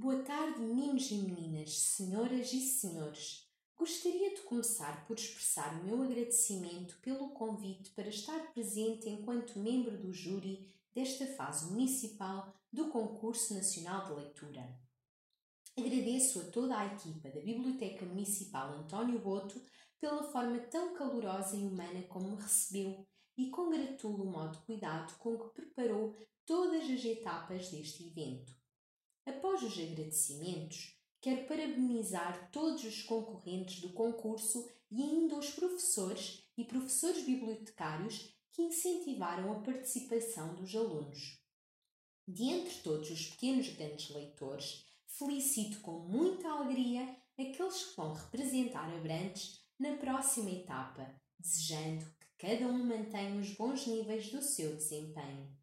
Boa tarde, meninos e meninas, senhoras e senhores. Gostaria de começar por expressar o meu agradecimento pelo convite para estar presente enquanto membro do júri desta fase municipal do Concurso Nacional de Leitura. Agradeço a toda a equipa da Biblioteca Municipal António Boto pela forma tão calorosa e humana como me recebeu e congratulo o modo cuidado com que preparou todas as etapas deste evento. Após os agradecimentos, quero parabenizar todos os concorrentes do concurso e ainda os professores e professores bibliotecários que incentivaram a participação dos alunos. De entre todos os pequenos grandes leitores, felicito com muita alegria aqueles que vão representar Abrantes na próxima etapa, desejando que cada um mantenha os bons níveis do seu desempenho.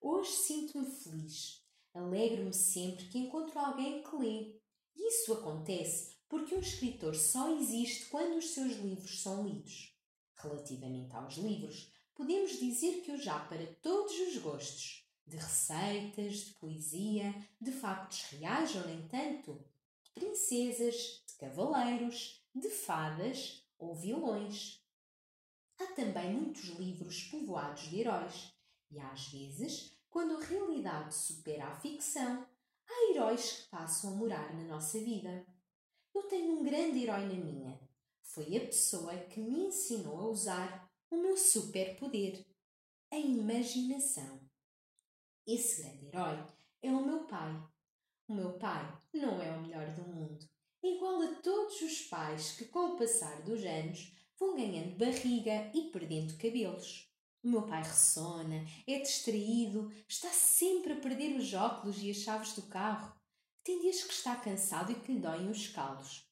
Hoje sinto-me feliz. Alegro-me sempre que encontro alguém que lê. E isso acontece porque um escritor só existe quando os seus livros são lidos. Relativamente aos livros, podemos dizer que os há para todos os gostos de receitas, de poesia, de factos reais ou nem tanto, de princesas, de cavaleiros, de fadas ou vilões. Há também muitos livros povoados de heróis, e às vezes, quando a realidade supera a ficção, há heróis que passam a morar na nossa vida. Eu tenho um grande herói na minha. Foi a pessoa que me ensinou a usar o meu superpoder, a imaginação. Esse grande herói é o meu pai. O meu pai não é o melhor do mundo, igual a todos os pais que, com o passar dos anos, vão ganhando barriga e perdendo cabelos. O meu pai ressona, é distraído, está sempre a perder os óculos e as chaves do carro. Tem dias que está cansado e que lhe doem os calos.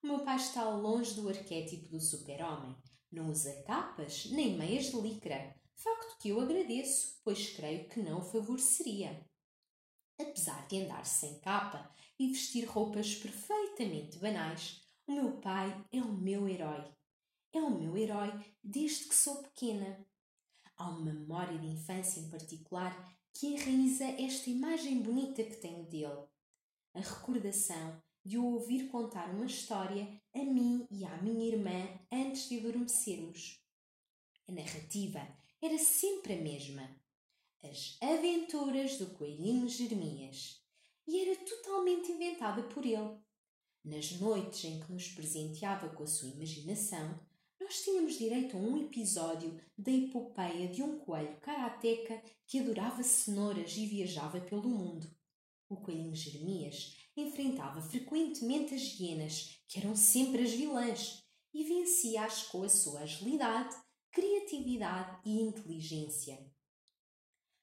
O meu pai está longe do arquétipo do super-homem. Não usa capas nem meias de licra, facto que eu agradeço, pois creio que não favoreceria. Apesar de andar sem capa e vestir roupas perfeitamente banais, o meu pai é o meu herói. É o meu herói desde que sou pequena. Há uma memória de infância em particular que enraiza esta imagem bonita que tenho dele. A recordação de o ouvir contar uma história a mim e à minha irmã antes de adormecermos. A narrativa era sempre a mesma. As Aventuras do Coelhinho Jeremias. E era totalmente inventada por ele. Nas noites em que nos presenteava com a sua imaginação, nós tínhamos direito a um episódio da epopeia de um coelho karateca que adorava cenouras e viajava pelo mundo. O coelhinho Jeremias enfrentava frequentemente as hienas, que eram sempre as vilãs, e vencia-as com a sua agilidade, criatividade e inteligência.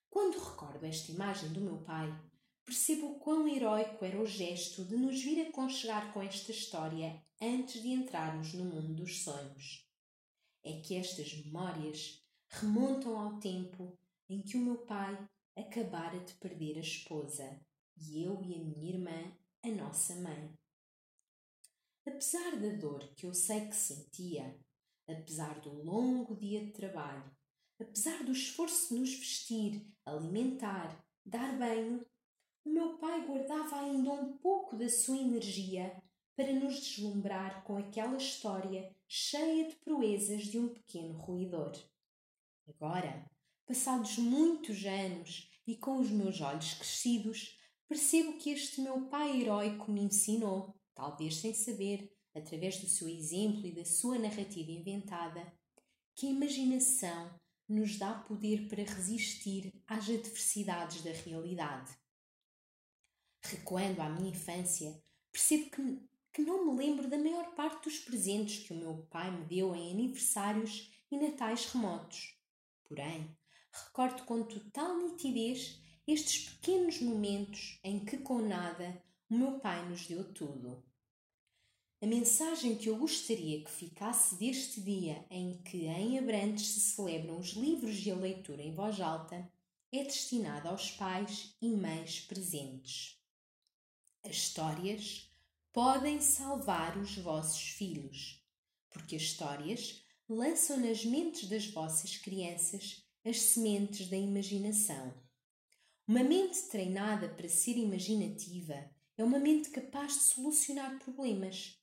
Quando recordo esta imagem do meu pai, percebo quão heróico era o gesto de nos vir aconchegar com esta história antes de entrarmos no mundo dos sonhos. É que estas memórias remontam ao tempo em que o meu pai acabara de perder a esposa e eu e a minha irmã a nossa mãe. Apesar da dor que eu sei que sentia, apesar do longo dia de trabalho, apesar do esforço de nos vestir, alimentar, dar banho, o meu pai guardava ainda um pouco da sua energia para nos deslumbrar com aquela história cheia de proezas de um pequeno ruidor. Agora, passados muitos anos e com os meus olhos crescidos, percebo que este meu pai heróico me ensinou, talvez sem saber, através do seu exemplo e da sua narrativa inventada, que a imaginação nos dá poder para resistir às adversidades da realidade. Recuando à minha infância, percebo que, que não me lembro da maior parte dos presentes que o meu pai me deu em aniversários e natais remotos. Porém, recordo com total nitidez estes pequenos momentos em que, com nada, o meu pai nos deu tudo. A mensagem que eu gostaria que ficasse deste dia em que em Abrantes se celebram os livros e a leitura em voz alta é destinada aos pais e mães presentes. As histórias podem salvar os vossos filhos, porque as histórias lançam nas mentes das vossas crianças as sementes da imaginação. Uma mente treinada para ser imaginativa é uma mente capaz de solucionar problemas.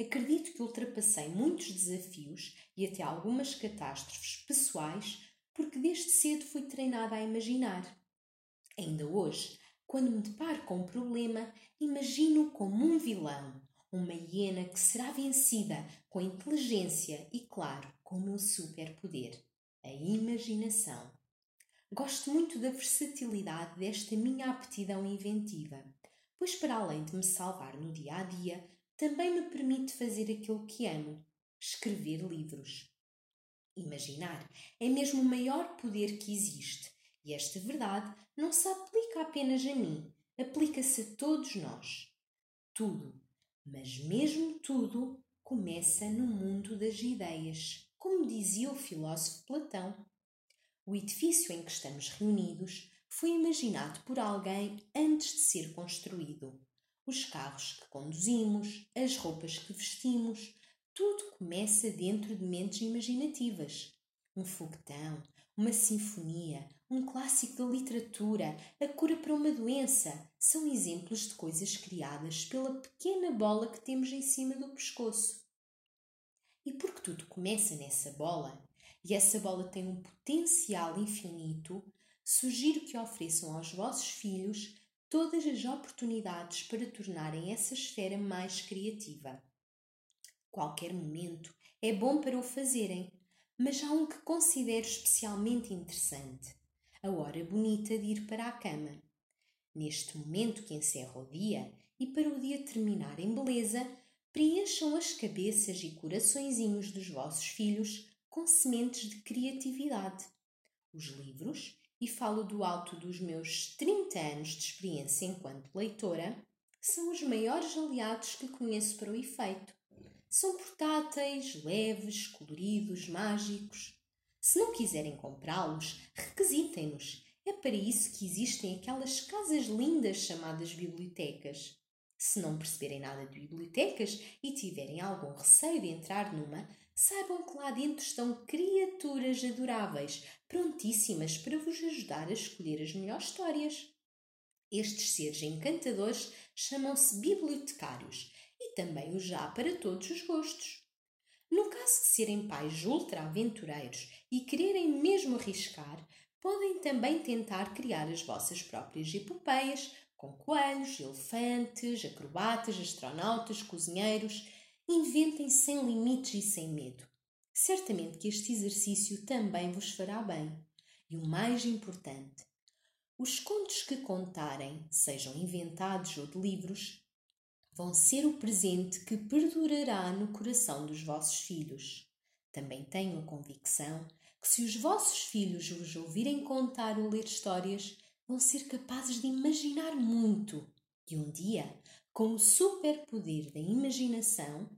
Acredito que ultrapassei muitos desafios e até algumas catástrofes pessoais porque desde cedo fui treinada a imaginar. Ainda hoje, quando me deparo com um problema, imagino como um vilão, uma hiena que será vencida com inteligência e, claro, com o meu superpoder, a imaginação. Gosto muito da versatilidade desta minha aptidão inventiva pois, para além de me salvar no dia a dia, também me permite fazer aquilo que amo: escrever livros. Imaginar é mesmo o maior poder que existe, e esta verdade não se aplica apenas a mim, aplica-se a todos nós. Tudo, mas mesmo tudo, começa no mundo das ideias, como dizia o filósofo Platão. O edifício em que estamos reunidos foi imaginado por alguém antes de ser construído. Os carros que conduzimos, as roupas que vestimos, tudo começa dentro de mentes imaginativas. Um foguetão, uma sinfonia, um clássico da literatura, a cura para uma doença são exemplos de coisas criadas pela pequena bola que temos em cima do pescoço. E porque tudo começa nessa bola, e essa bola tem um potencial infinito, sugiro que ofereçam aos vossos filhos todas as oportunidades para tornarem essa esfera mais criativa. Qualquer momento é bom para o fazerem, mas há um que considero especialmente interessante: a hora bonita de ir para a cama. Neste momento que encerra o dia e para o dia terminar em beleza, preencham as cabeças e coraçõezinhos dos vossos filhos com sementes de criatividade. Os livros e falo do alto dos meus 30 anos de experiência enquanto leitora, são os maiores aliados que conheço para o efeito. São portáteis, leves, coloridos, mágicos. Se não quiserem comprá-los, requisitem-nos. É para isso que existem aquelas casas lindas chamadas bibliotecas. Se não perceberem nada de bibliotecas e tiverem algum receio de entrar numa, saibam que lá dentro estão criaturas adoráveis, prontíssimas para vos ajudar a escolher as melhores histórias. Estes seres encantadores chamam-se bibliotecários e também os há para todos os gostos. No caso de serem pais ultra-aventureiros e quererem mesmo arriscar, podem também tentar criar as vossas próprias epopeias com coelhos, elefantes, acrobatas, astronautas, cozinheiros Inventem sem limites e sem medo. Certamente que este exercício também vos fará bem. E o mais importante, os contos que contarem, sejam inventados ou de livros, vão ser o presente que perdurará no coração dos vossos filhos. Também tenho a convicção que, se os vossos filhos vos ouvirem contar ou ler histórias, vão ser capazes de imaginar muito e um dia, com o superpoder da imaginação,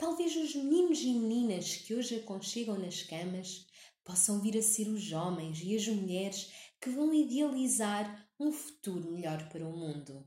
Talvez os meninos e meninas que hoje aconchegam nas camas possam vir a ser os homens e as mulheres que vão idealizar um futuro melhor para o mundo.